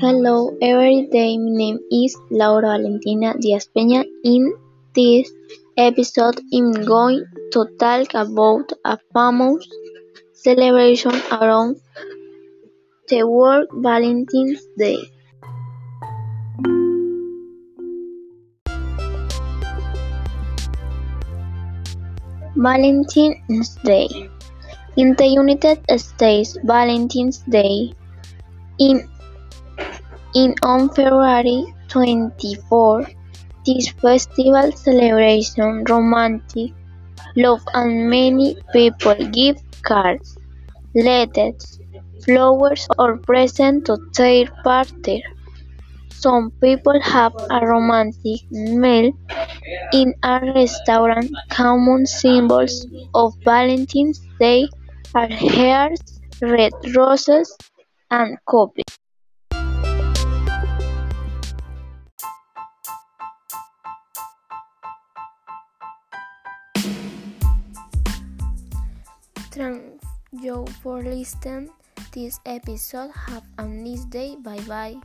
Hello every day, my name is Laura Valentina Diaz Peña. In this episode, I'm going to talk about a famous celebration around the world, Valentine's Day. Valentine's Day. In the United States, Valentine's Day in in on February 24, this festival celebrates romantic love and many people give cards, letters, flowers or presents to their partner. Some people have a romantic meal in a restaurant. Common symbols of Valentine's Day are hearts, red roses, and coffee. Thanks you for listening. This episode. Have a nice day. Bye bye.